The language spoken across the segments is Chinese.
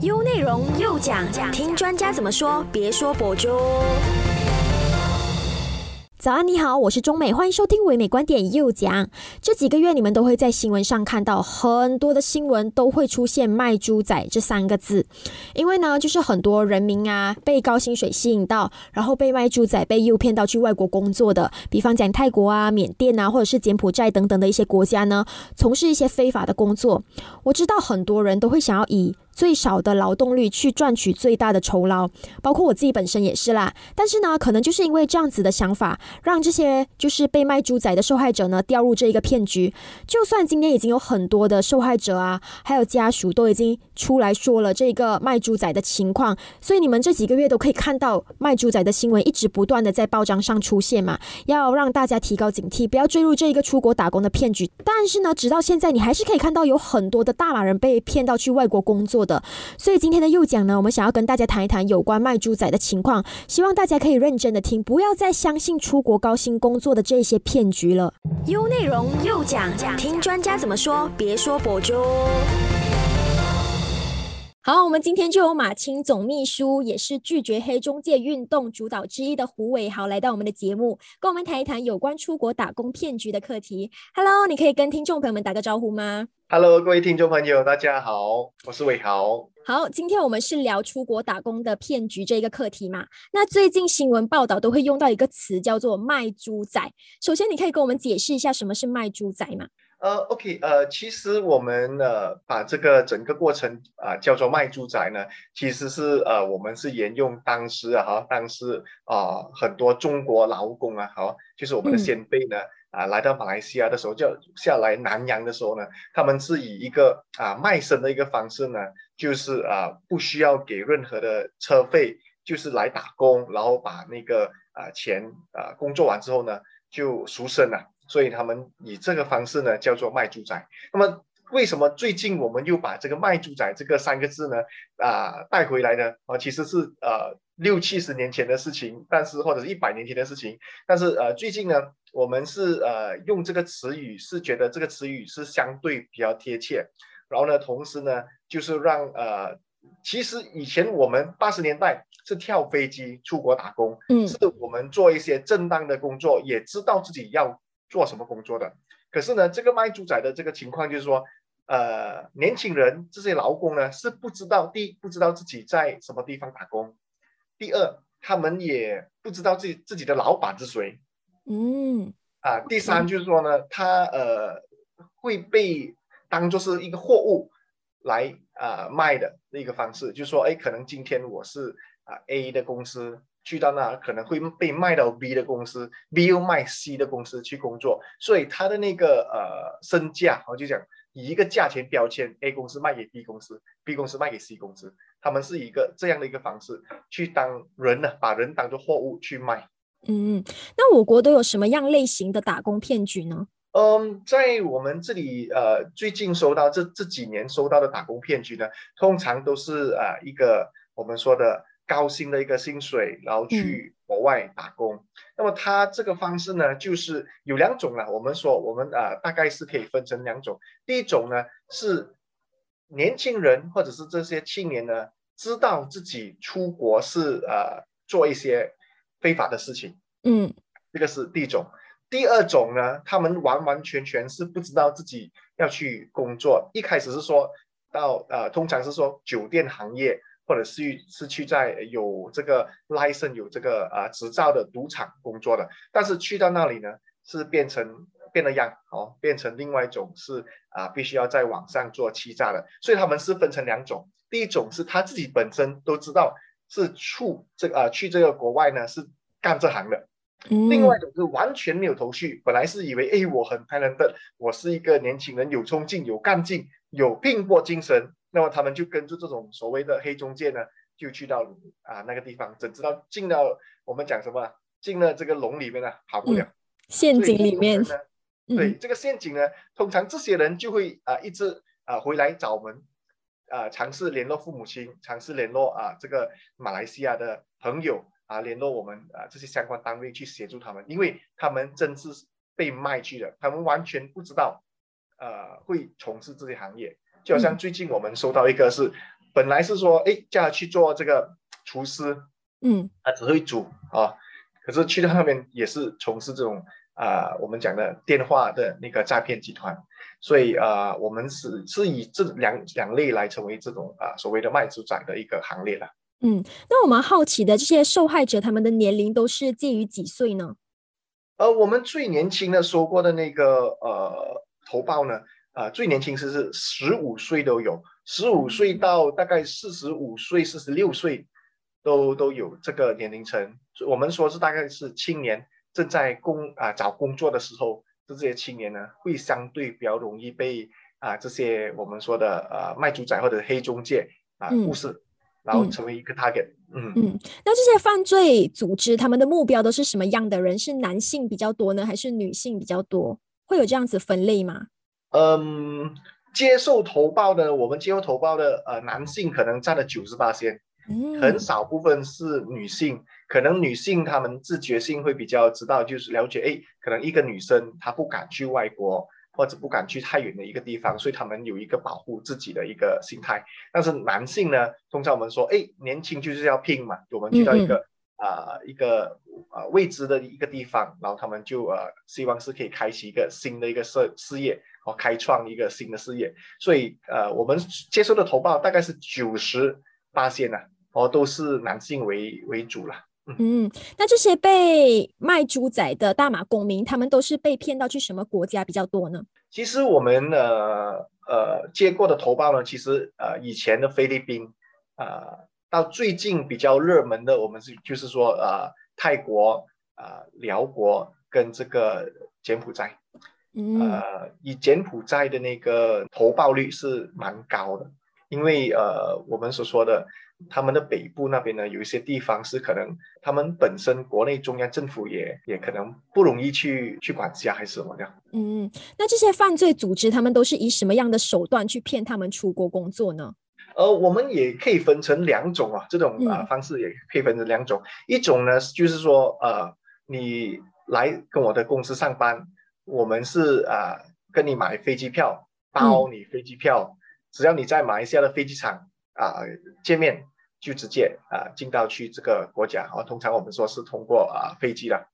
优内容又讲，听专家怎么说，别说博主。早安，你好，我是中美，欢迎收听唯美观点又讲。这几个月，你们都会在新闻上看到很多的新闻，都会出现“卖猪仔”这三个字。因为呢，就是很多人民啊，被高薪水吸引到，然后被卖猪仔，被诱骗到去外国工作的。比方讲泰国啊、缅甸啊，或者是柬埔寨等等的一些国家呢，从事一些非法的工作。我知道很多人都会想要以。最少的劳动力去赚取最大的酬劳，包括我自己本身也是啦。但是呢，可能就是因为这样子的想法，让这些就是被卖猪仔的受害者呢掉入这一个骗局。就算今天已经有很多的受害者啊，还有家属都已经出来说了这个卖猪仔的情况，所以你们这几个月都可以看到卖猪仔的新闻一直不断的在报章上出现嘛，要让大家提高警惕，不要坠入这一个出国打工的骗局。但是呢，直到现在你还是可以看到有很多的大马人被骗到去外国工作。的，所以今天的右讲呢，我们想要跟大家谈一谈有关卖猪仔的情况，希望大家可以认真的听，不要再相信出国高薪工作的这些骗局了。优内容右讲，听专家怎么说，别说博主。好，我们今天就有马青总秘书，也是拒绝黑中介运动主导之一的胡伟豪来到我们的节目，跟我们谈一谈有关出国打工骗局的课题。Hello，你可以跟听众朋友们打个招呼吗？Hello，各位听众朋友，大家好，我是伟豪。好，今天我们是聊出国打工的骗局这一个课题嘛？那最近新闻报道都会用到一个词，叫做卖猪仔。首先，你可以跟我们解释一下什么是卖猪仔吗？呃，OK，呃，其实我们呃把这个整个过程啊叫做卖住宅呢，其实是呃我们是沿用当时啊哈，当时啊很多中国劳工啊，好，就是我们的先辈呢。啊，来到马来西亚的时候，就下来南洋的时候呢，他们是以一个啊卖身的一个方式呢，就是啊不需要给任何的车费，就是来打工，然后把那个啊钱啊工作完之后呢就赎身了，所以他们以这个方式呢叫做卖猪仔。那么为什么最近我们又把这个卖猪仔这个三个字呢啊带回来呢？啊，其实是呃。六七十年前的事情，但是或者是一百年前的事情，但是呃最近呢，我们是呃用这个词语，是觉得这个词语是相对比较贴切，然后呢，同时呢，就是让呃，其实以前我们八十年代是跳飞机出国打工，嗯，是我们做一些正当的工作，也知道自己要做什么工作的。可是呢，这个卖猪仔的这个情况就是说，呃，年轻人这些劳工呢是不知道，第一不知道自己在什么地方打工。第二，他们也不知道自己自己的老板是谁，嗯，啊，第三就是说呢，他呃会被当做是一个货物来啊卖的那个方式，就是说，哎，可能今天我是啊 A 的公司去到那，可能会被卖到 B 的公司，B 又卖 C 的公司去工作，所以他的那个呃身价，我就讲以一个价钱标签，A 公司卖给 B 公司，B 公司卖给 C 公司。他们是一个这样的一个方式去当人呢，把人当做货物去卖。嗯，那我国都有什么样类型的打工骗局呢？嗯，在我们这里，呃，最近收到这这几年收到的打工骗局呢，通常都是呃一个我们说的高薪的一个薪水，然后去国外打工。那么他这个方式呢，就是有两种了。我们说我们呃大概是可以分成两种。第一种呢是。年轻人或者是这些青年呢，知道自己出国是呃做一些非法的事情，嗯，这个是第一种。第二种呢，他们完完全全是不知道自己要去工作。一开始是说到呃，通常是说酒店行业，或者是是去在有这个 license 有这个啊执照的赌场工作的，但是去到那里呢，是变成。变了样，哦，变成另外一种是啊，必须要在网上做欺诈的，所以他们是分成两种。第一种是他自己本身都知道是处这个啊去这个国外呢是干这行的，另外一种是完全没有头绪，本来是以为哎我很 talented，我是一个年轻人，有冲劲，有干劲，有拼搏精神，那么他们就跟着这种所谓的黑中介呢，就去到啊那个地方，怎知道进到我们讲什么进了这个笼里面呢，跑不了陷阱里面。对这个陷阱呢，通常这些人就会啊一直啊回来找我们，啊尝试联络父母亲，尝试联络啊这个马来西亚的朋友啊联络我们啊这些相关单位去协助他们，因为他们真是被卖去的，他们完全不知道呃会从事这些行业，就好像最近我们收到一个是本来是说，哎，叫他去做这个厨师，嗯，他只会煮啊，可是去到那边也是从事这种啊，我们讲的电话的那个诈骗集团，所以啊，我们是是以这两两类来成为这种啊所谓的卖猪仔的一个行列了。嗯，那我们好奇的这些受害者，他们的年龄都是介于几岁呢？呃，我们最年轻的说过的那个呃投报呢，啊，最年轻是是十五岁都有，十五岁到大概四十五岁、四十六岁都都有这个年龄层。我们说是大概是青年正在工啊找工作的时候，这些青年呢会相对比较容易被啊这些我们说的呃卖猪仔或者黑中介啊误事。然后成为一个 target，嗯嗯，那这些犯罪组织他们的目标都是什么样的人？是男性比较多呢，还是女性比较多？会有这样子分类吗？嗯，接受投报的，我们接受投报的，呃，男性可能占了九十八先，很少部分是女性，可能女性她们自觉性会比较知道，就是了解，哎，可能一个女生她不敢去外国。或者不敢去太远的一个地方，所以他们有一个保护自己的一个心态。但是男性呢，通常我们说，哎，年轻就是要拼嘛。我们去到一个啊一个啊未知的一个地方，然后他们就呃希望是可以开启一个新的一个事事业，哦开创一个新的事业。所以呃，我们接收的投报大概是九十八线呢，哦，都是男性为为主了。嗯，那这些被卖猪仔的大马公民，他们都是被骗到去什么国家比较多呢？其实我们呃呃接过的投报呢，其实呃以前的菲律宾啊，到最近比较热门的，我们是就是说呃泰国呃辽国跟这个柬埔寨，呃以柬埔寨的那个投报率是蛮高的，因为呃我们所说的。他们的北部那边呢，有一些地方是可能他们本身国内中央政府也也可能不容易去去管辖还是什么样。嗯，那这些犯罪组织他们都是以什么样的手段去骗他们出国工作呢？呃，我们也可以分成两种啊，这种啊方式也可以分成两种。一种呢，就是说呃，你来跟我的公司上班，我们是啊跟你买飞机票，包你飞机票，只要你在马来西亚的飞机场。啊，见面就直接啊进到去这个国家啊，通常我们说是通过啊飞机的。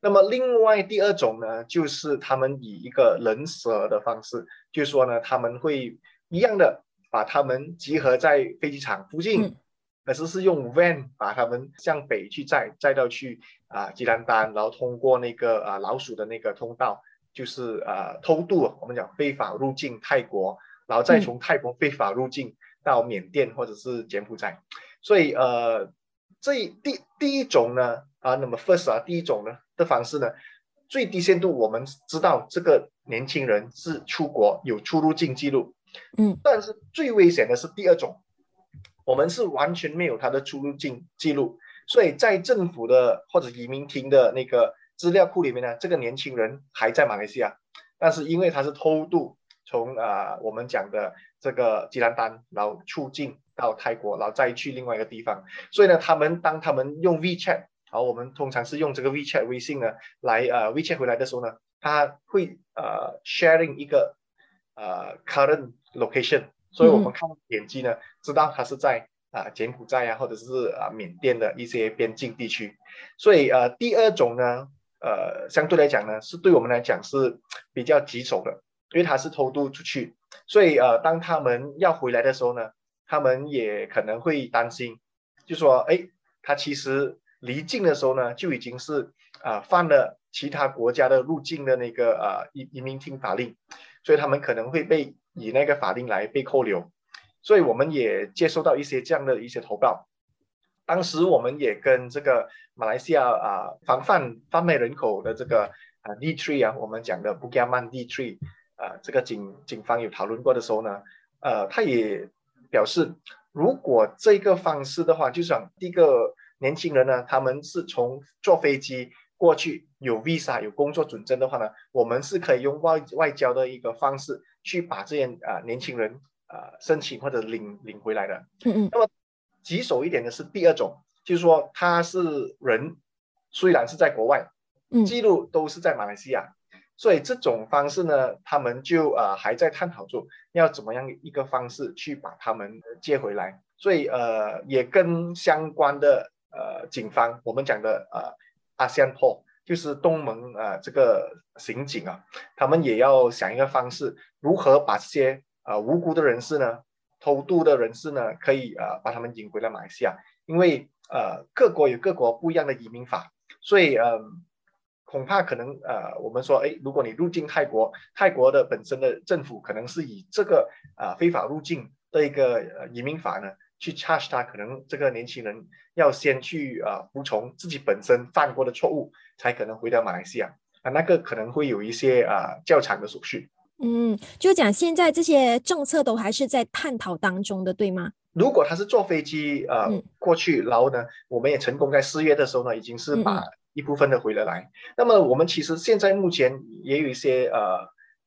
那么另外第二种呢，就是他们以一个人蛇的方式，就是说呢，他们会一样的把他们集合在飞机场附近，可是是用 van 把他们向北去载，载到去啊吉兰丹，然后通过那个啊老鼠的那个通道，就是啊偷渡，我们讲非法入境泰国，然后再从泰国非法入境。到缅甸或者是柬埔寨，所以呃，这第第一种呢啊，那么 first 啊，第一种呢的方式呢，最低限度我们知道这个年轻人是出国有出入境记录，嗯，但是最危险的是第二种，我们是完全没有他的出入境记录，所以在政府的或者移民厅的那个资料库里面呢，这个年轻人还在马来西亚，但是因为他是偷渡。从啊，我们讲的这个吉兰丹，然后出境到泰国，然后再去另外一个地方。所以呢，他们当他们用 WeChat，好，我们通常是用这个 WeChat 微信呢来呃 WeChat 回来的时候呢，他会呃 sharing 一个呃 current location，所以我们看点击呢，知道他是在啊柬埔寨啊，或者是啊缅甸的一些边境地区。所以呃第二种呢，呃相对来讲呢，是对我们来讲是比较棘手的。因为他是偷渡出去，所以呃，当他们要回来的时候呢，他们也可能会担心，就说，哎，他其实离境的时候呢，就已经是啊犯了其他国家的入境的那个呃移移民厅法令，所以他们可能会被以那个法令来被扣留，所以我们也接收到一些这样的一些投报，当时我们也跟这个马来西亚啊防范贩卖人口的这个啊 D three 啊，我们讲的布加曼 D three。啊，这个警警方有讨论过的时候呢，呃，他也表示，如果这个方式的话，就像第一个年轻人呢，他们是从坐飞机过去，有 visa 有工作准证的话呢，我们是可以用外外交的一个方式去把这些啊年轻人啊申请或者领领回来的。嗯嗯。那么棘手一点的是第二种，就是说他是人，虽然是在国外，记录都是在马来西亚。所以这种方式呢，他们就呃还在探讨中要怎么样一个方式去把他们接回来。所以呃也跟相关的呃警方，我们讲的呃阿西安破，就是东盟呃这个刑警啊，他们也要想一个方式，如何把这些呃无辜的人士呢，偷渡的人士呢，可以呃把他们引回来马来西亚，因为呃各国有各国不一样的移民法，所以嗯。恐怕可能呃，我们说，哎，如果你入境泰国，泰国的本身的政府可能是以这个啊非法入境的一个移民法呢，去 charge 他，可能这个年轻人要先去啊服从自己本身犯过的错误，才可能回到马来西亚啊，那个可能会有一些啊较长的手续。嗯，就讲现在这些政策都还是在探讨当中的，对吗？如果他是坐飞机呃过去，然后呢，我们也成功在四月的时候呢，已经是把。一部分的回了来，那么我们其实现在目前也有一些呃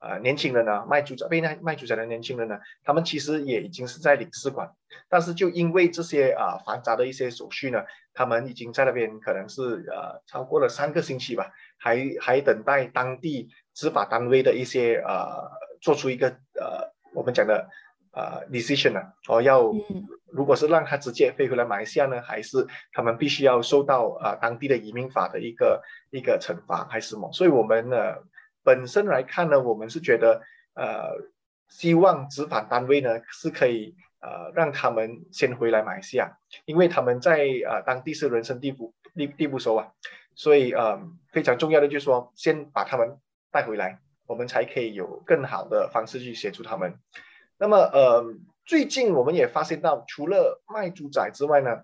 呃年轻人呢，卖猪仔被卖卖猪仔的年轻人呢，他们其实也已经是在领事馆，但是就因为这些啊繁杂的一些手续呢，他们已经在那边可能是呃超过了三个星期吧，还还等待当地执法单位的一些呃做出一个呃我们讲的。呃，decision 呢？哦，要如果是让他直接飞回来马来西亚呢，还是他们必须要受到啊当地的移民法的一个一个惩罚，还是什么？所以我们呢本身来看呢，我们是觉得呃，希望执法单位呢是可以呃让他们先回来马来西亚，因为他们在呃当地是人生地不地地不熟啊，所以呃非常重要的就是说，先把他们带回来，我们才可以有更好的方式去协助他们。那么，呃，最近我们也发现到，除了卖猪仔之外呢，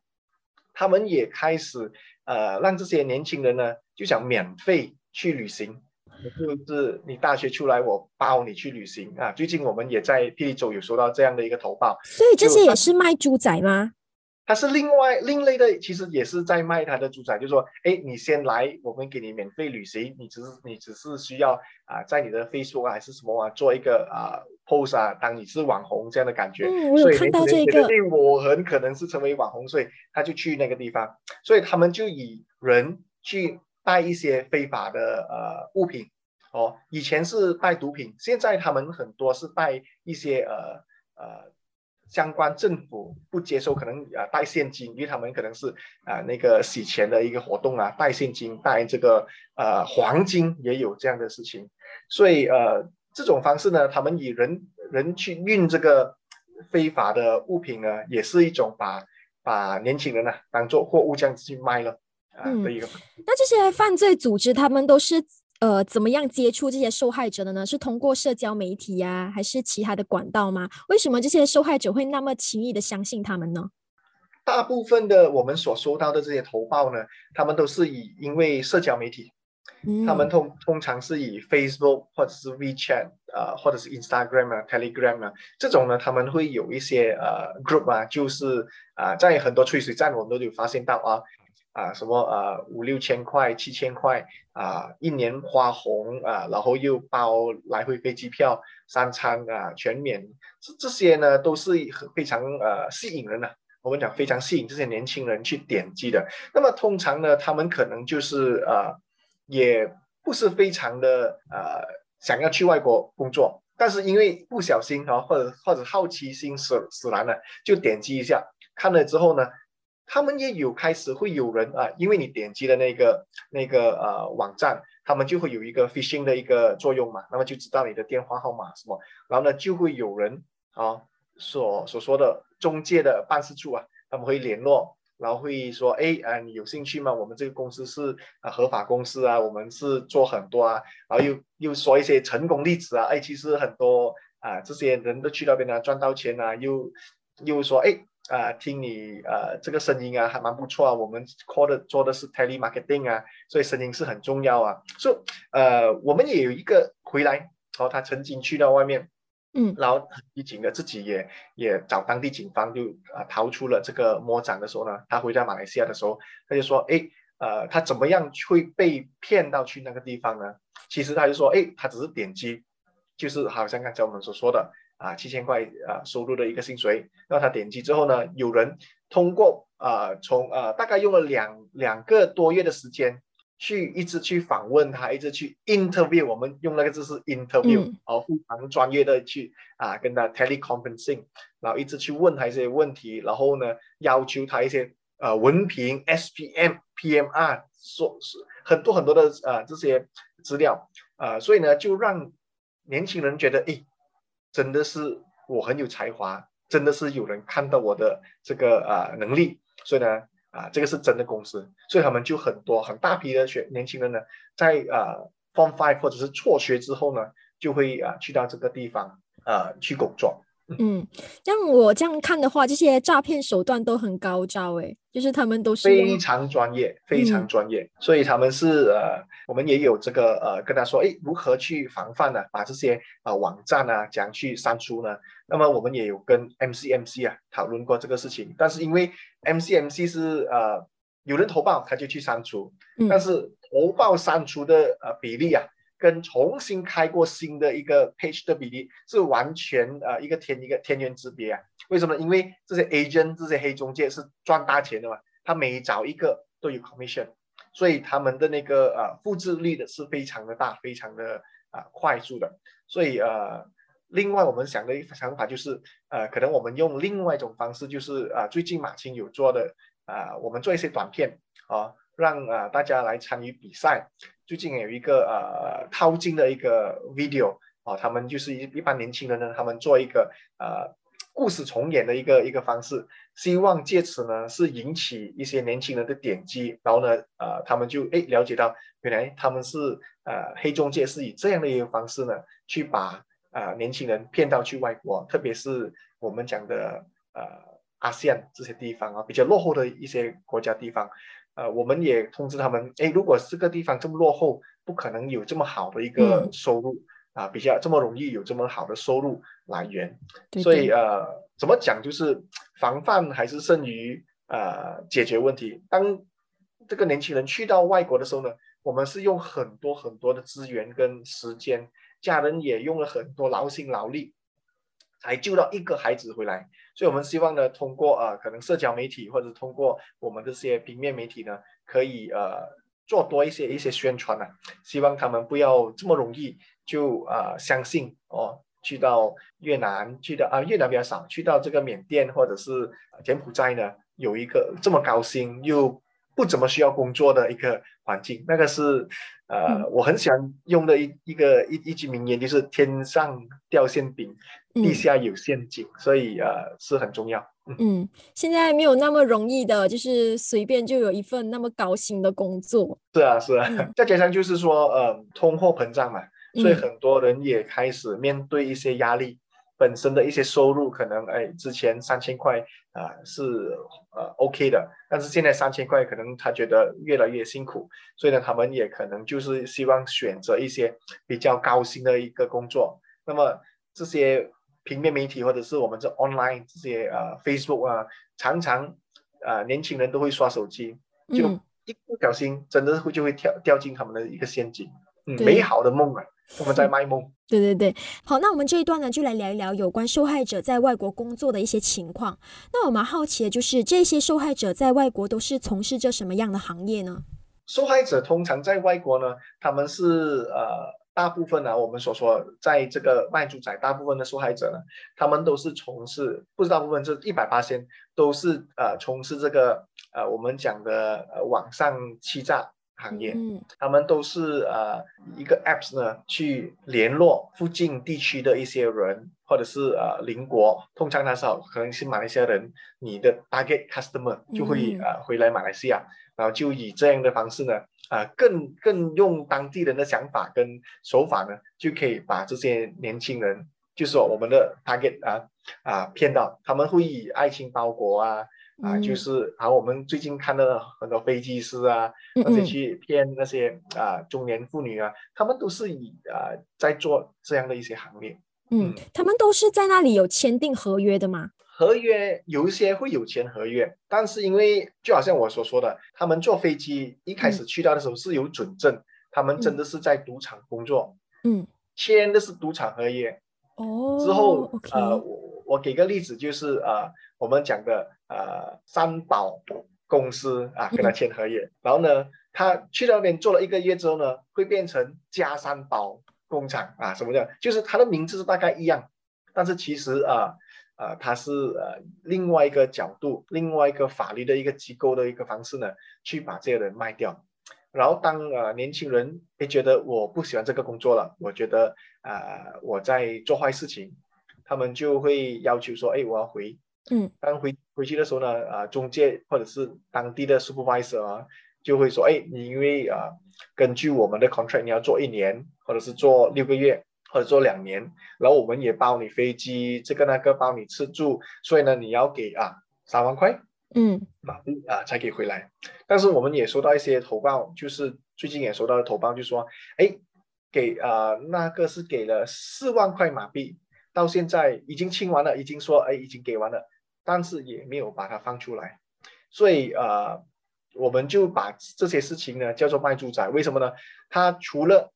他们也开始，呃，让这些年轻人呢，就想免费去旅行，就是你大学出来，我包你去旅行啊。最近我们也在霹雳州有收到这样的一个投报，所以这些也是卖猪仔吗？他是另外另类的，其实也是在卖他的猪仔，就是说，哎，你先来，我们给你免费旅行，你只是你只是需要啊，在你的 Facebook 啊还是什么啊，做一个啊 pose 啊，当你是网红这样的感觉。嗯，我有看到这个。我很可能是成为网红，所以他就去那个地方，所以他们就以人去带一些非法的呃物品，哦，以前是带毒品，现在他们很多是带一些呃呃。相关政府不接受，可能啊带现金，因为他们可能是啊那个洗钱的一个活动啊，带现金带这个呃黄金也有这样的事情，所以呃这种方式呢，他们以人人去运这个非法的物品呢，也是一种把把年轻人呢当做货物这样子去卖了啊的一个。那这些犯罪组织他们都是。呃，怎么样接触这些受害者的呢？是通过社交媒体呀，还是其他的管道吗？为什么这些受害者会那么轻易的相信他们呢？大部分的我们所收到的这些投报呢，他们都是以因为社交媒体，他们通通常是以 Facebook 或者是 WeChat 啊，或者是 Instagram 啊、Telegram 啊这种呢，他们会有一些呃 group 啊，就是啊，在很多吹水站我们都有发现到啊。啊，什么呃五六千块、七千块啊，一年花红啊，然后又包来回飞机票、三餐啊，全免。这这些呢，都是非常呃吸引人的。我们讲非常吸引这些年轻人去点击的。那么通常呢，他们可能就是呃，也不是非常的呃想要去外国工作，但是因为不小心啊，或者或者好奇心使使然了，就点击一下，看了之后呢。他们也有开始会有人啊，因为你点击的那个那个呃网站，他们就会有一个 phishing 的一个作用嘛，那么就知道你的电话号码什么，然后呢就会有人啊所所说的中介的办事处啊，他们会联络，然后会说，哎啊你有兴趣吗？我们这个公司是啊合法公司啊，我们是做很多啊，然后又又说一些成功例子啊，哎其实很多啊这些人都去那边啊赚到钱啊，又又说哎。啊，听你呃这个声音啊，还蛮不错啊。我们 call 的做的是 telemarketing 啊，所以声音是很重要啊。所以呃，我们也有一个回来，然后他曾经去到外面，嗯，然后很机警的自己也也找当地警方就啊逃出了这个魔掌的时候呢，他回到马来西亚的时候，他就说，哎，呃，他怎么样会被骗到去那个地方呢？其实他就说，哎，他只是点击，就是好像刚才我们所说的。啊，七千块啊，收入的一个薪水。那他点击之后呢，有人通过啊，从啊，大概用了两两个多月的时间，去一直去访问他，一直去 interview，我们用那个字是 interview，哦，非常专业的去啊跟他 teleconferencing，然后一直去问他一些问题，然后呢要求他一些呃文凭、SPM、PMR，说是很多很多的呃这些资料，呃，所以呢就让年轻人觉得，哎，真的是我很有才华，真的是有人看到我的这个呃能力，所以呢。啊，这个是真的公司，所以他们就很多很大批的学年轻人呢，在呃 Form Five 或者是辍学之后呢，就会啊去到这个地方啊去工作。嗯，像我这样看的话，这些诈骗手段都很高招诶，就是他们都是非常专业，非常专业，所以他们是呃，我们也有这个呃，跟他说，诶，如何去防范呢？把这些呃网站啊，怎样去删除呢？那么我们也有跟 MCMC 啊讨论过这个事情，但是因为 MCMC 是呃有人投报他就去删除，但是投报删除的呃比例啊。跟重新开过新的一个 page 的比例是完全呃一个天一个天渊之别啊！为什么？因为这些 agent 这些黑中介是赚大钱的嘛，他每找一个都有 commission，所以他们的那个呃复制率的是非常的大，非常的啊快速的。所以呃，另外我们想的一个想法就是呃，可能我们用另外一种方式，就是啊，最近马青有做的啊，我们做一些短片啊，让啊大家来参与比赛。最近有一个呃掏金的一个 video 啊，他们就是一一般年轻人呢，他们做一个呃故事重演的一个一个方式，希望借此呢是引起一些年轻人的点击，然后呢呃他们就哎了解到原来他们是呃黑中介是以这样的一个方式呢去把啊年轻人骗到去外国，特别是我们讲的呃阿西安这些地方啊比较落后的一些国家地方。呃，我们也通知他们，哎，如果这个地方这么落后，不可能有这么好的一个收入啊，比较这么容易有这么好的收入来源。所以呃，怎么讲就是防范还是胜于呃解决问题。当这个年轻人去到外国的时候呢，我们是用很多很多的资源跟时间，家人也用了很多劳心劳力。才救到一个孩子回来，所以我们希望呢，通过呃可能社交媒体或者通过我们这些平面媒体呢，可以呃做多一些一些宣传呢，希望他们不要这么容易就呃相信哦，去到越南去到啊越南比较少，去到这个缅甸或者是柬埔寨呢，有一个这么高薪又不怎么需要工作的一个环境，那个是呃我很喜欢用的一一个一一句名言，就是天上掉馅饼。地下有陷阱，所以呃是很重要。嗯，现在没有那么容易的，就是随便就有一份那么高薪的工作。是啊，是啊，再加上就是说，呃，通货膨胀嘛，所以很多人也开始面对一些压力。本身的一些收入可能，哎，之前三千块啊是呃 OK 的，但是现在三千块可能他觉得越来越辛苦，所以呢，他们也可能就是希望选择一些比较高薪的一个工作。那么这些。平面媒体或者是我们这 online 这些呃 Facebook 啊，常常啊年轻人都会刷手机，就一不小心真的会就会跳掉进他们的一个陷阱，嗯，美好的梦啊，我们在卖梦。对对对，好，那我们这一段呢就来聊一聊有关受害者在外国工作的一些情况。那我蛮好奇的就是这些受害者在外国都是从事着什么样的行业呢？受害者通常在外国呢，他们是呃。大部分呢，我们所说在这个卖猪仔，大部分的受害者呢，他们都是从事，不知道部分，是一百八千，都是呃从事这个呃我们讲的呃网上欺诈行业。嗯，他们都是呃一个 apps 呢去联络附近地区的一些人，或者是呃邻国，通常他是可能是马来西亚人，你的 target customer 就会呃回来马来西亚，然后就以这样的方式呢。啊，更更用当地人的想法跟手法呢，就可以把这些年轻人，就是说我们的 target 啊啊骗到，他们会以爱情包裹啊啊，就是好，我们最近看到很多飞机师啊，而且去骗那些啊中年妇女啊，他们都是以啊在做这样的一些行业。嗯，他们都是在那里有签订合约的吗？合约有一些会有签合约，但是因为就好像我所说的，他们坐飞机一开始去到的时候是有准证，他们真的是在赌场工作，嗯，签的是赌场合约，哦，之后呃，我我给个例子就是呃，我们讲的呃三宝公司啊跟他签合约，然后呢他去那边做了一个月之后呢，会变成加三宝工厂啊，什么叫？就是他的名字是大概一样，但是其实啊，呃，他是呃另外一个角度，另外一个法律的一个机构的一个方式呢，去把这些人卖掉。然后当呃年轻人也觉得我不喜欢这个工作了，我觉得啊我在做坏事情，他们就会要求说，哎，我要回。嗯，当回回去的时候呢，啊，中介或者是当地的 supervisor 啊，就会说，哎，你因为啊，根据我们的 contract，你要做一年，或者是做六个月，或者做两年，然后我们也包你飞机，这个那个包你吃住，所以呢，你要给啊三万块，嗯，马币啊才可以回来。但是我们也收到一些投报，就是最近也收到的投报，就说，哎，给啊那个是给了四万块马币，到现在已经清完了，已经说，哎，已经给完了。但是也没有把它放出来，所以呃，我们就把这些事情呢叫做卖猪仔。为什么呢？他除了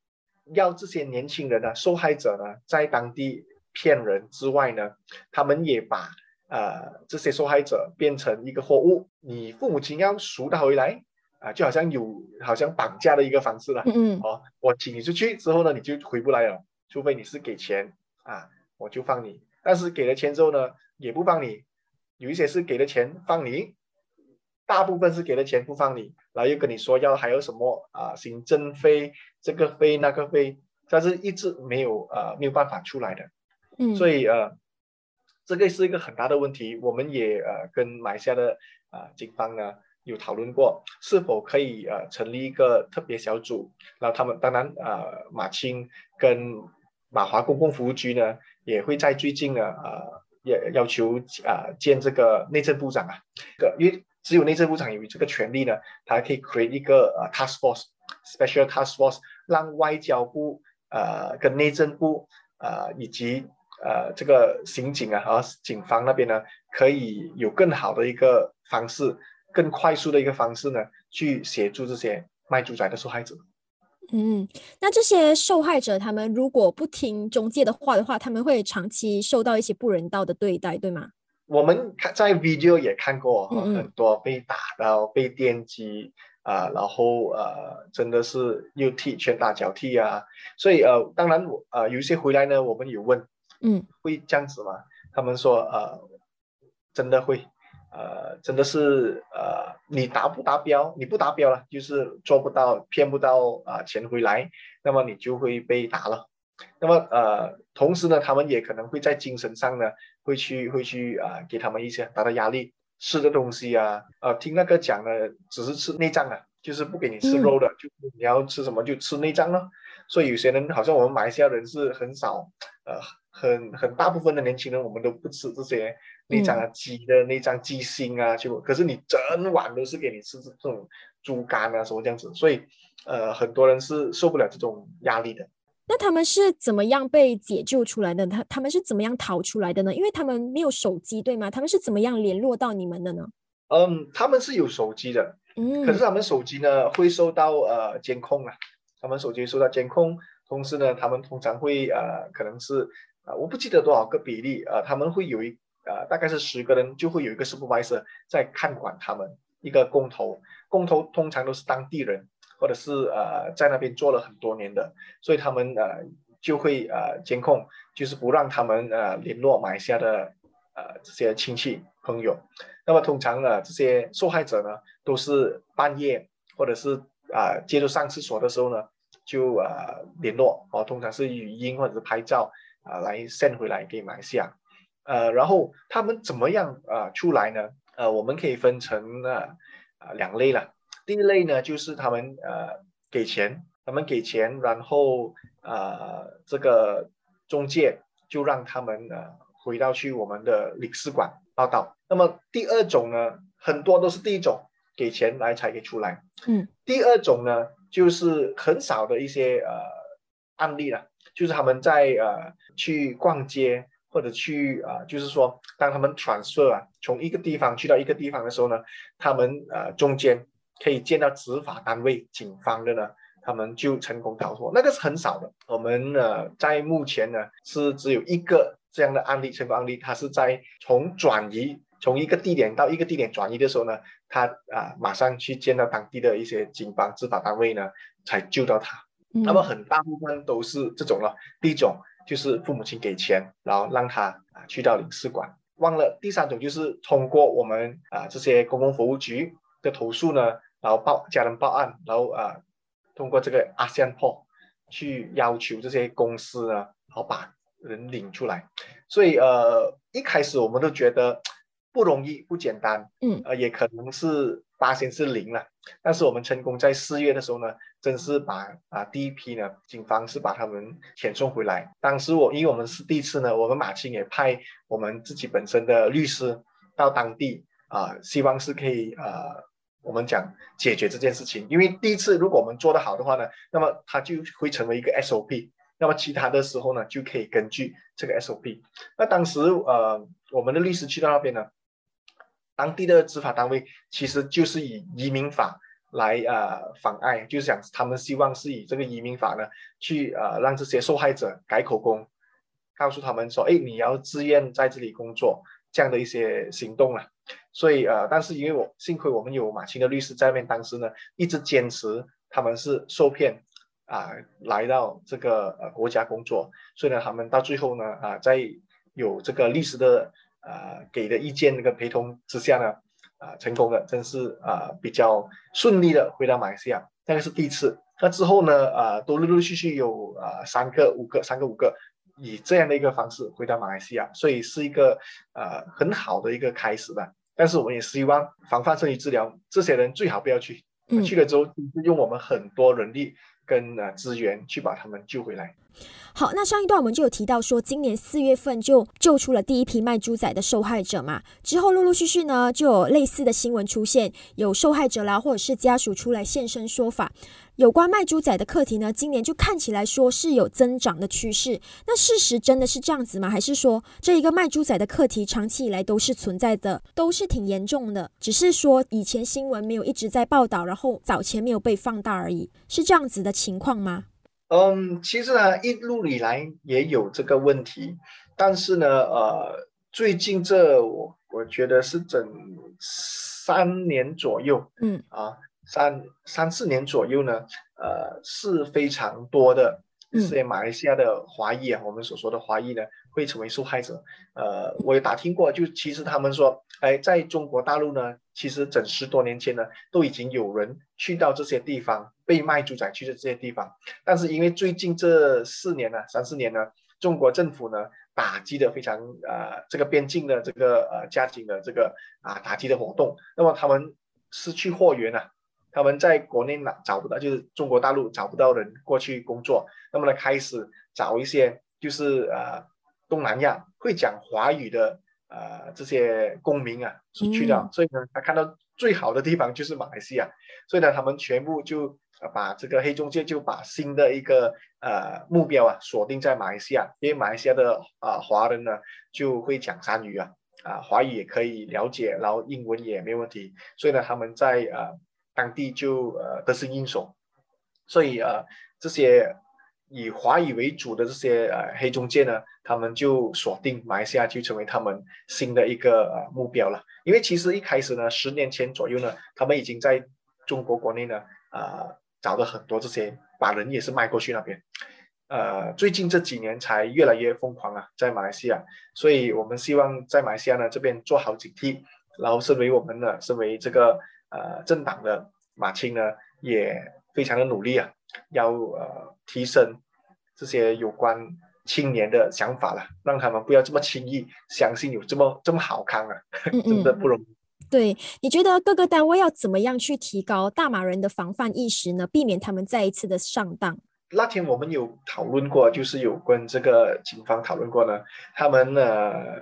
要这些年轻人呢，受害者呢，在当地骗人之外呢，他们也把呃这些受害者变成一个货物。你父母亲要赎他回来啊，就好像有好像绑架的一个方式了。嗯嗯。哦，我请你出去之后呢，你就回不来了，除非你是给钱啊，我就放你。但是给了钱之后呢，也不放你。有一些是给了钱放你，大部分是给了钱不放你，然后又跟你说要还有什么啊行政费这个费那个费，但是一直没有呃没有办法出来的，嗯，所以呃这个是一个很大的问题，我们也呃跟马来西亚的啊警方呢有讨论过，是否可以呃成立一个特别小组，然后他们当然呃马青跟马华公共服务局呢也会在最近呢呃。也要求啊见这个内政部长啊，因为只有内政部长有这个权利呢，他可以 create 一个呃 task force，special task force，让外交部呃跟内政部呃以及呃这个刑警啊和警方那边呢，可以有更好的一个方式，更快速的一个方式呢，去协助这些卖猪仔的受害者。嗯，那这些受害者他们如果不听中介的话的话，他们会长期受到一些不人道的对待，对吗？我们看在 video 也看过很多被打到、被电击啊，然后呃，真的是又踢拳打脚踢啊。所以呃，当然我呃有一些回来呢，我们有问，嗯，会这样子吗？他们说呃，真的会。呃，真的是呃，你达不达标？你不达标了，就是做不到，骗不到啊钱回来，那么你就会被打了。那么呃，同时呢，他们也可能会在精神上呢，会去会去啊，给他们一些很大的压力，吃的东西啊，呃，听那个讲的，只是吃内脏啊，就是不给你吃肉的，就你要吃什么就吃内脏了。所以有些人好像我们马来西亚人是很少，呃，很很大部分的年轻人，我们都不吃这些。内脏啊，鸡的那张、鸡心啊，就可是你整碗都是给你吃这种猪肝啊，什么这样子，所以呃，很多人是受不了这种压力的。那他们是怎么样被解救出来的？他他们是怎么样逃出来的呢？因为他们没有手机，对吗？他们是怎么样联络到你们的呢？嗯，他们是有手机的，嗯，可是他们手机呢会受到呃监控啊，他们手机受到监控，同时呢，他们通常会呃，可能是啊，我不记得多少个比例啊，他们会有一。呃，大概是十个人，就会有一个 supervisor 在看管他们。一个工头，工头通常都是当地人，或者是呃在那边做了很多年的，所以他们呃就会呃监控，就是不让他们呃联络马来西亚的呃这些亲戚朋友。那么通常呢，这些受害者呢都是半夜或者是啊接着上厕所的时候呢就呃联络，哦，通常是语音或者是拍照啊来 send 回来给马来西亚。呃，然后他们怎么样啊出来呢？呃，我们可以分成啊啊两类了。第一类呢，就是他们呃给钱，他们给钱，然后呃这个中介就让他们呃回到去我们的领事馆报道。那么第二种呢，很多都是第一种给钱来才可以出来。嗯，第二种呢，就是很少的一些呃案例了，就是他们在呃去逛街。或者去啊，就是说，当他们转摄啊，从一个地方去到一个地方的时候呢，他们呃中间可以见到执法单位、警方的呢，他们就成功逃脱，那个是很少的。我们呃在目前呢是只有一个这样的案例，成功案例，他是在从转移从一个地点到一个地点转移的时候呢，他啊马上去见到当地的一些警方执法单位呢，才救到他。那么很大部分都是这种了。第一种就是父母亲给钱，然后让他啊去到领事馆。忘了第三种就是通过我们啊这些公共服务局的投诉呢，然后报家人报案，然后啊通过这个阿香破去要求这些公司呢，好把人领出来。所以呃一开始我们都觉得不容易不简单，嗯，呃也可能是发现是零了，但是我们成功在四月的时候呢。真是把啊第一批呢，警方是把他们遣送回来。当时我因为我们是第一次呢，我们马青也派我们自己本身的律师到当地啊，希望是可以呃，我们讲解决这件事情。因为第一次如果我们做得好的话呢，那么它就会成为一个 SOP，那么其他的时候呢就可以根据这个 SOP。那当时呃，我们的律师去到那边呢，当地的执法单位其实就是以移民法。来呃妨碍，就是想他们希望是以这个移民法呢，去呃让这些受害者改口供，告诉他们说，哎，你要自愿在这里工作这样的一些行动了。所以呃，但是因为我幸亏我们有马青的律师在那边，当时呢一直坚持他们是受骗啊来到这个呃国家工作，所以呢他们到最后呢啊在有这个律师的呃给的意见那个陪同之下呢。啊，成功的真是啊，比较顺利的回到马来西亚，那个是第一次。那之后呢，啊，都陆陆续续有啊三个、五个、三个、五个，以这样的一个方式回到马来西亚，所以是一个呃很好的一个开始吧。但是我们也希望防范胜于治疗，这些人最好不要去，去了之后用我们很多人力跟呃资源去把他们救回来。好，那上一段我们就有提到说，今年四月份就救出了第一批卖猪仔的受害者嘛。之后陆陆续续呢，就有类似的新闻出现，有受害者啦，或者是家属出来现身说法。有关卖猪仔的课题呢，今年就看起来说是有增长的趋势。那事实真的是这样子吗？还是说这一个卖猪仔的课题长期以来都是存在的，都是挺严重的，只是说以前新闻没有一直在报道，然后早前没有被放大而已，是这样子的情况吗？嗯，其实呢，一路以来也有这个问题，但是呢，呃，最近这我我觉得是整三年左右，嗯。啊，三三四年左右呢，呃，是非常多的这些马来西亚的华裔啊，我们所说的华裔呢，会成为受害者。呃，我也打听过，就其实他们说，哎，在中国大陆呢，其实整十多年前呢，都已经有人去到这些地方。被卖猪仔去的这些地方，但是因为最近这四年呢，三四年呢，中国政府呢打击的非常呃这个边境的这个呃家庭的这个啊打击的活动，那么他们失去货源了，他们在国内拿找不到，就是中国大陆找不到人过去工作，那么呢开始找一些就是呃东南亚会讲华语的呃这些公民啊是去掉，所以呢他看到最好的地方 就是马来西亚，所以呢他们全部就。把这个黑中介就把新的一个呃目标啊锁定在马来西亚，因为马来西亚的啊华人呢就会讲三语啊，啊华语也可以了解，然后英文也没问题，所以呢他们在呃当地就呃得心应手，所以呃这些以华语为主的这些呃黑中介呢，他们就锁定马来西亚就成为他们新的一个呃目标了，因为其实一开始呢十年前左右呢，他们已经在中国国内呢啊。找了很多这些，把人也是卖过去那边，呃，最近这几年才越来越疯狂啊，在马来西亚，所以我们希望在马来西亚呢这边做好警惕，然后身为我们的，身为这个呃政党的马青呢，也非常的努力啊，要呃提升这些有关青年的想法了，让他们不要这么轻易相信有这么这么好看啊，真的不容易。对，你觉得各个单位要怎么样去提高大马人的防范意识呢？避免他们再一次的上当。那天我们有讨论过，就是有跟这个警方讨论过呢。他们呃，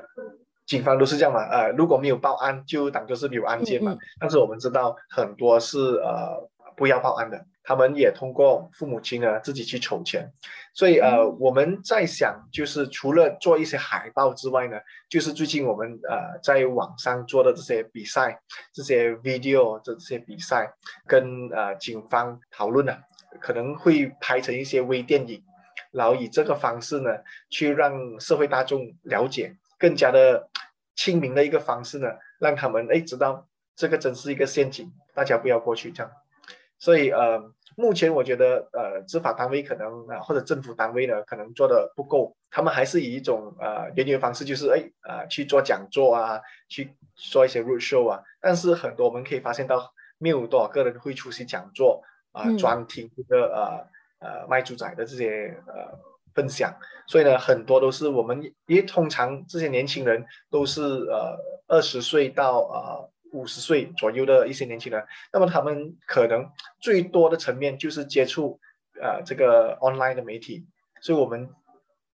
警方都是这样嘛，呃，如果没有报案，就当做是没有案件嘛。但是我们知道很多是呃不要报案的。他们也通过父母亲呢自己去筹钱，所以呃我们在想，就是除了做一些海报之外呢，就是最近我们呃在网上做的这些比赛，这些 video 这些比赛，跟呃警方讨论呢，可能会拍成一些微电影，然后以这个方式呢，去让社会大众了解更加的亲民的一个方式呢，让他们哎知道这个真是一个陷阱，大家不要过去这样。所以呃，目前我觉得呃，执法单位可能啊或者政府单位呢可能做的不够，他们还是以一种呃原有的方式，就是哎啊去做讲座啊，去做一些 road show 啊，但是很多我们可以发现到没有多少个人会出席讲座啊，专听这个呃呃卖猪仔的这些呃分享，所以呢很多都是我们因为通常这些年轻人都是呃二十岁到啊。五十岁左右的一些年轻人，那么他们可能最多的层面就是接触呃这个 online 的媒体，所以我们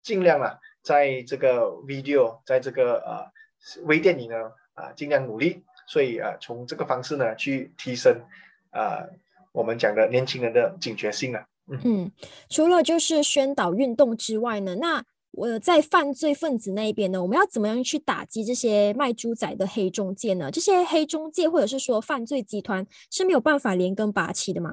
尽量啊在这个 video，在这个呃微电影呢啊尽量努力，所以啊从这个方式呢去提升啊我们讲的年轻人的警觉性啊。嗯，除了就是宣导运动之外呢，那。我在犯罪分子那一边呢，我们要怎么样去打击这些卖猪仔的黑中介呢？这些黑中介或者是说犯罪集团是没有办法连根拔起的嘛？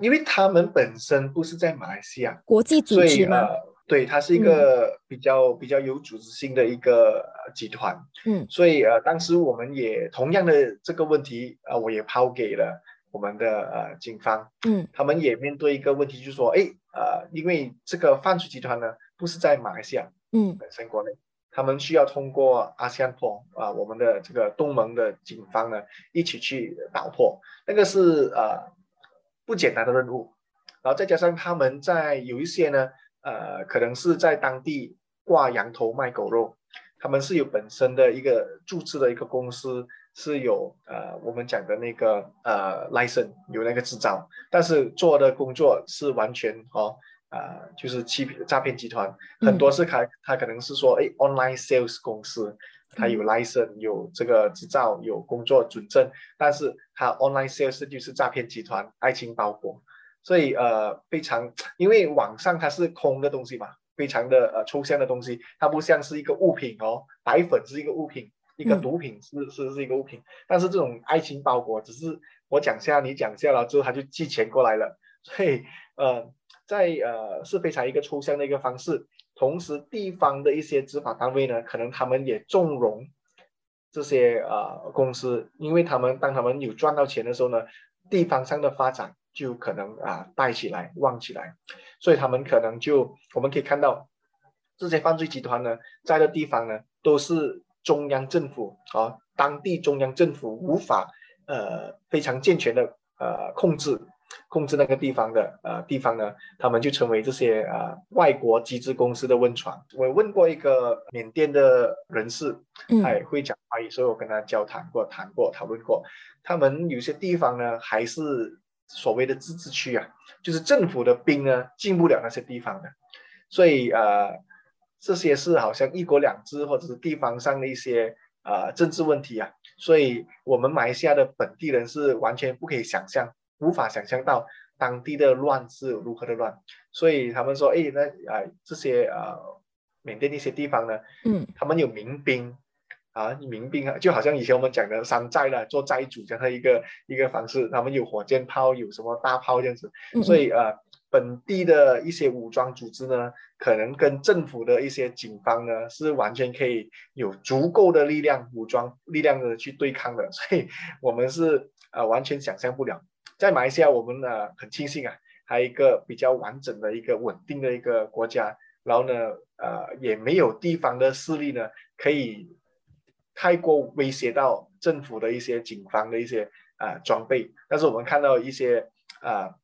因为他们本身不是在马来西亚国际组织吗？对，它是一个比较比较有组织性的一个集团。嗯，所以呃，当时我们也同样的这个问题呃，我也抛给了我们的呃警方。嗯，他们也面对一个问题，就是说，哎呃，因为这个犯罪集团呢。不是在马来西亚，嗯，本身国内，他们需要通过阿 s 破啊，我们的这个东盟的警方呢，一起去打破，那个是呃不简单的任务，然后再加上他们在有一些呢，呃，可能是在当地挂羊头卖狗肉，他们是有本身的一个注册的一个公司，是有呃我们讲的那个呃 license 有那个执照，但是做的工作是完全哦。啊，就是欺骗诈骗集团，很多是他他可能是说，哎，online sales 公司，他有 license，有这个执照，有工作准证，但是他 online sales 就是诈骗集团，爱情包裹，所以呃，非常，因为网上它是空的东西嘛，非常的呃抽象的东西，它不像是一个物品哦，白粉是一个物品，一个毒品是是是一个物品，但是这种爱情包裹，只是我讲下，你讲下了之后，他就寄钱过来了，所以呃。在呃是非常一个抽象的一个方式，同时地方的一些执法单位呢，可能他们也纵容这些呃公司，因为他们当他们有赚到钱的时候呢，地方上的发展就可能啊带起来旺起来，所以他们可能就我们可以看到这些犯罪集团呢在的地方呢都是中央政府啊当地中央政府无法呃非常健全的呃控制。控制那个地方的呃地方呢，他们就成为这些呃外国集资公司的温床。我问过一个缅甸的人士，他也会讲华语，所以我跟他交谈过、谈过、讨论过。他们有些地方呢，还是所谓的自治区啊，就是政府的兵呢进不了那些地方的。所以呃，这些是好像一国两制或者是地方上的一些呃政治问题啊。所以我们马来西亚的本地人是完全不可以想象。无法想象到当地的乱是如何的乱，所以他们说，哎，那啊这些啊缅甸一些地方呢，嗯，他们有民兵啊，民兵啊，就好像以前我们讲的山寨了，做寨主这样的一个一个方式，他们有火箭炮，有什么大炮这样子，所以啊，本地的一些武装组织呢，可能跟政府的一些警方呢，是完全可以有足够的力量武装力量的去对抗的，所以我们是啊完全想象不了。在马来西亚，我们呢很庆幸啊，还有一个比较完整的一个稳定的一个国家，然后呢，呃，也没有地方的势力呢可以太过威胁到政府的一些警方的一些啊装备。但是我们看到一些啊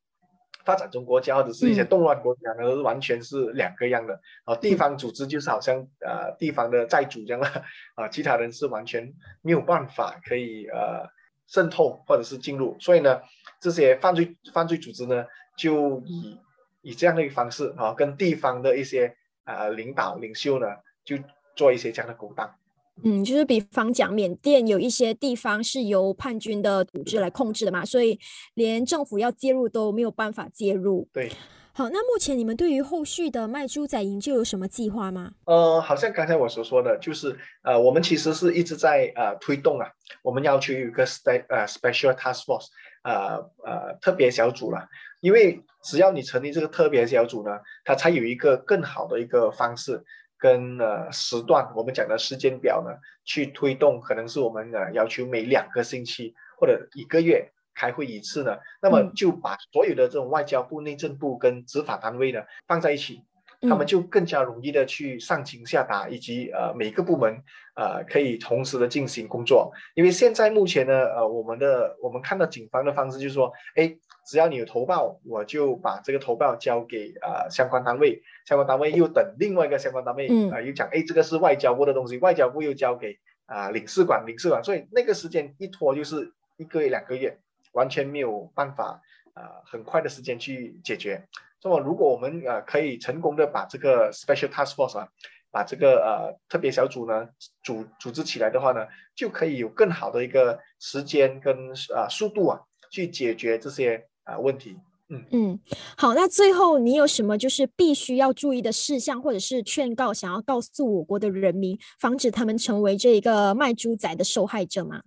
发展中国家或者是一些动乱国家呢，完全是两个样的。啊，地方组织就是好像呃地方的债主这样了，啊，其他人是完全没有办法可以呃。渗透或者是进入，所以呢，这些犯罪犯罪组织呢，就以以这样的一个方式啊，跟地方的一些呃领导领袖呢，就做一些这样的勾当。嗯，就是比方讲，缅甸有一些地方是由叛军的组织来控制的嘛，所以连政府要介入都没有办法介入。对。好，那目前你们对于后续的卖猪仔营救有什么计划吗？呃，好像刚才我所说的，就是呃，我们其实是一直在呃推动啊，我们要求有一个 spe 呃 special task force，呃呃特别小组了，因为只要你成立这个特别小组呢，它才有一个更好的一个方式，跟呃时段，我们讲的时间表呢，去推动，可能是我们呃要求每两个星期或者一个月开会一次呢，那么就把所有的这种外交部、内政部跟执法单位呢放在一起。他们就更加容易的去上情下达，以及呃每个部门呃可以同时的进行工作。因为现在目前呢，呃我们的我们看到警方的方式就是说，哎，只要你有投报，我就把这个投报交给呃相关单位，相关单位又等另外一个相关单位啊又讲，哎这个是外交部的东西，外交部又交给啊领事馆，领事馆，所以那个时间一拖就是一个月两个月，完全没有办法啊很快的时间去解决。那么，如果我们呃可以成功的把这个 special task force 啊，把这个呃特别小组呢组组织起来的话呢，就可以有更好的一个时间跟啊速度啊去解决这些啊问题。嗯嗯，好，那最后你有什么就是必须要注意的事项，或者是劝告想要告诉我国的人民，防止他们成为这一个卖猪仔的受害者吗？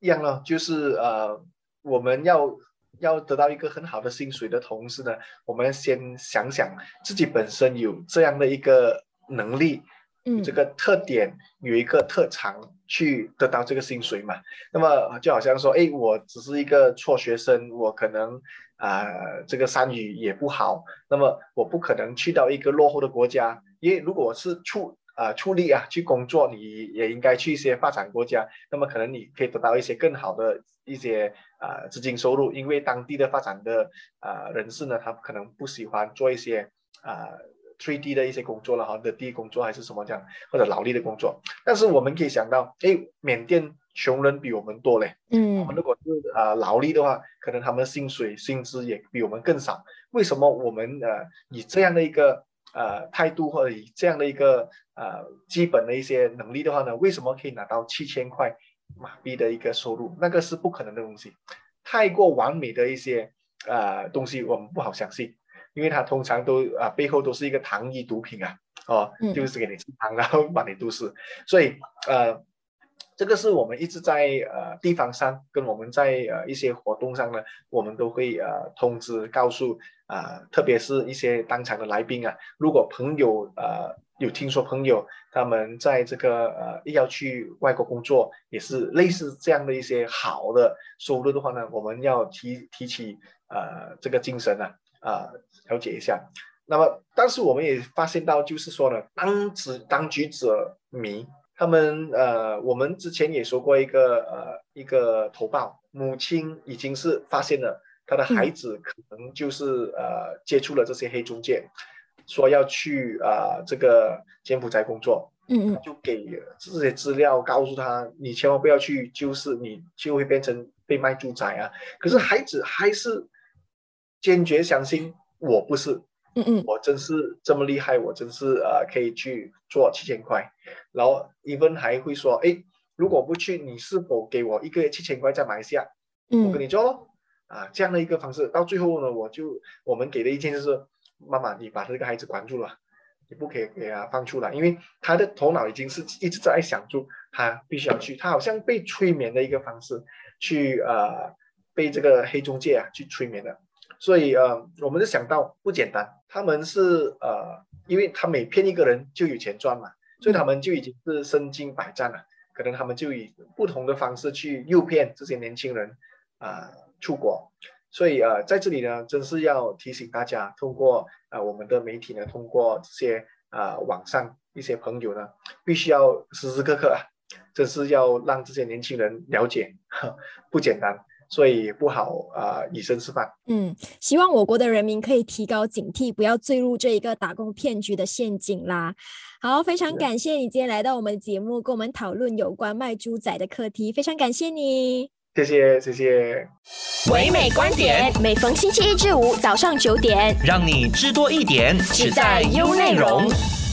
一样了，就是呃我们要。要得到一个很好的薪水的同时呢，我们先想想自己本身有这样的一个能力，嗯，这个特点有一个特长去得到这个薪水嘛。那么就好像说，哎，我只是一个辍学生，我可能啊这个三语也不好，那么我不可能去到一个落后的国家，因为如果我是出啊出力啊去工作，你也应该去一些发展国家，那么可能你可以得到一些更好的一些。啊，资金收入，因为当地的发展的啊人士呢，他可能不喜欢做一些啊 three D 的一些工作了哈，的地工作还是什么这样，或者劳力的工作。但是我们可以想到，哎，缅甸穷人比我们多嘞，嗯，我们如果是啊劳力的话，可能他们薪水薪资也比我们更少。为什么我们呃以这样的一个呃态度或者以这样的一个呃基本的一些能力的话呢，为什么可以拿到七千块？马币的一个收入，那个是不可能的东西，太过完美的一些呃东西，我们不好相信，因为它通常都啊背后都是一个糖衣毒品啊，哦，就是给你吃糖然后把你毒死，所以呃这个是我们一直在呃地方上跟我们在呃一些活动上呢，我们都会呃通知告诉啊，特别是一些当场的来宾啊，如果朋友呃。有听说朋友他们在这个呃要去外国工作，也是类似这样的一些好的收入的话呢，我们要提提起呃这个精神呢啊了解一下。那么，但是我们也发现到，就是说呢，当执当局者迷，他们呃我们之前也说过一个呃一个投报，母亲已经是发现了他的孩子可能就是呃接触了这些黑中介。说要去啊，这个柬埔寨工作，嗯嗯，就给这些资料，告诉他你千万不要去，就是你就会变成被卖住宅啊。可是孩子还是坚决相信我不是，嗯嗯，我真是这么厉害，我真是呃可以去做七千块。然后 even 还会说，哎，如果不去，你是否给我一个月七千块在马来西亚？嗯，我跟你做咯。啊，这样的一个方式，到最后呢，我就我们给的意见就是。妈妈，你把这个孩子管住了，你不可以给他放出来，因为他的头脑已经是一直在想住，他必须要去，他好像被催眠的一个方式，去呃被这个黑中介啊去催眠的，所以呃我们就想到不简单，他们是呃因为他每骗一个人就有钱赚嘛，所以他们就已经是身经百战了，可能他们就以不同的方式去诱骗这些年轻人啊出国。所以呃，在这里呢，真是要提醒大家，通过呃我们的媒体呢，通过这些啊网上一些朋友呢，必须要时时刻刻啊，真是要让这些年轻人了解，不简单，所以不好啊以身试法。嗯，希望我国的人民可以提高警惕，不要坠入这一个打工骗局的陷阱啦。好，非常感谢你今天来到我们的节目，跟我们讨论有关卖猪仔的课题，非常感谢你。谢谢谢谢，唯美观点，每逢星期一至五早上九点，让你知多一点，只在优内容。